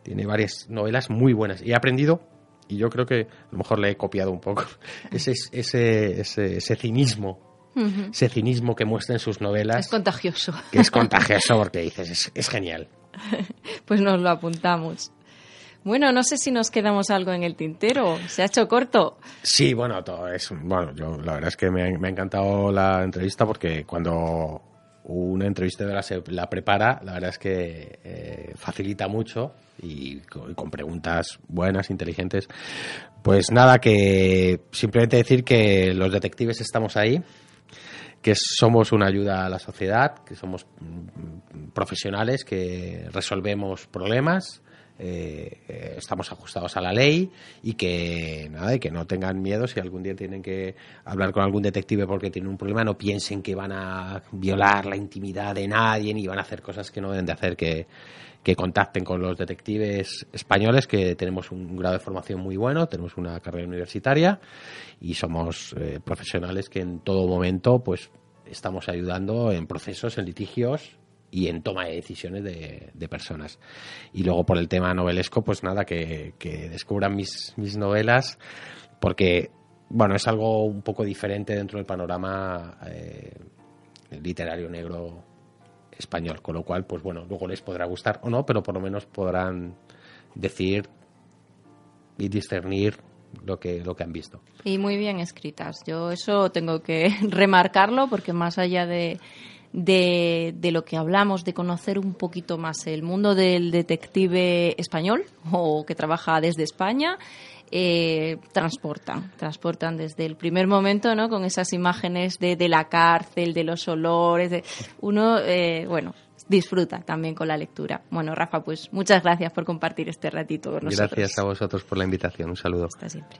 tiene, varias novelas muy buenas. Y he aprendido, y yo creo que a lo mejor le he copiado un poco, ese, ese, ese, ese cinismo ese cinismo que muestra en sus novelas. Es contagioso. Que es contagioso porque dices, es, genial. Pues nos lo apuntamos. Bueno, no sé si nos quedamos algo en el tintero. ¿Se ha hecho corto? Sí, bueno, todo es. Bueno, yo la verdad es que me me ha encantado la entrevista porque cuando una entrevista se la prepara, la verdad es que eh, facilita mucho y con, preguntas buenas, inteligentes. Pues nada, que simplemente decir que los detectives estamos ahí, que somos una ayuda a la sociedad, que somos mm, profesionales, que resolvemos problemas eh, estamos ajustados a la ley y que nada y que no tengan miedo. Si algún día tienen que hablar con algún detective porque tienen un problema no piensen que van a violar la intimidad de nadie ni van a hacer cosas que no deben de hacer que, contacten con los detectives españoles que tenemos un grado de formación muy bueno tenemos una carrera universitaria y somos eh, profesionales que en todo momento pues estamos ayudando en procesos en litigios y en toma de decisiones de, personas. Y luego por el tema novelesco, pues nada, que, descubran mis, mis novelas, porque, bueno, es algo un poco diferente dentro del panorama eh, literario negro español, con lo cual, pues bueno, luego les podrá gustar o no, pero por lo menos podrán decir y discernir lo que, lo que han visto. Y muy bien escritas. Yo eso tengo que remarcarlo porque más allá de, de, de, lo que hablamos, de conocer un poquito más el mundo del detective español o que trabaja desde España, eh, transportan, transportan desde el primer momento, ¿no? Con esas imágenes de, de la cárcel, de los olores, de, uno, eh, bueno, disfruta también con la lectura. Bueno, Rafa, pues muchas gracias por compartir este ratito con nosotros. Gracias a vosotros por la invitación. Un saludo. Hasta siempre.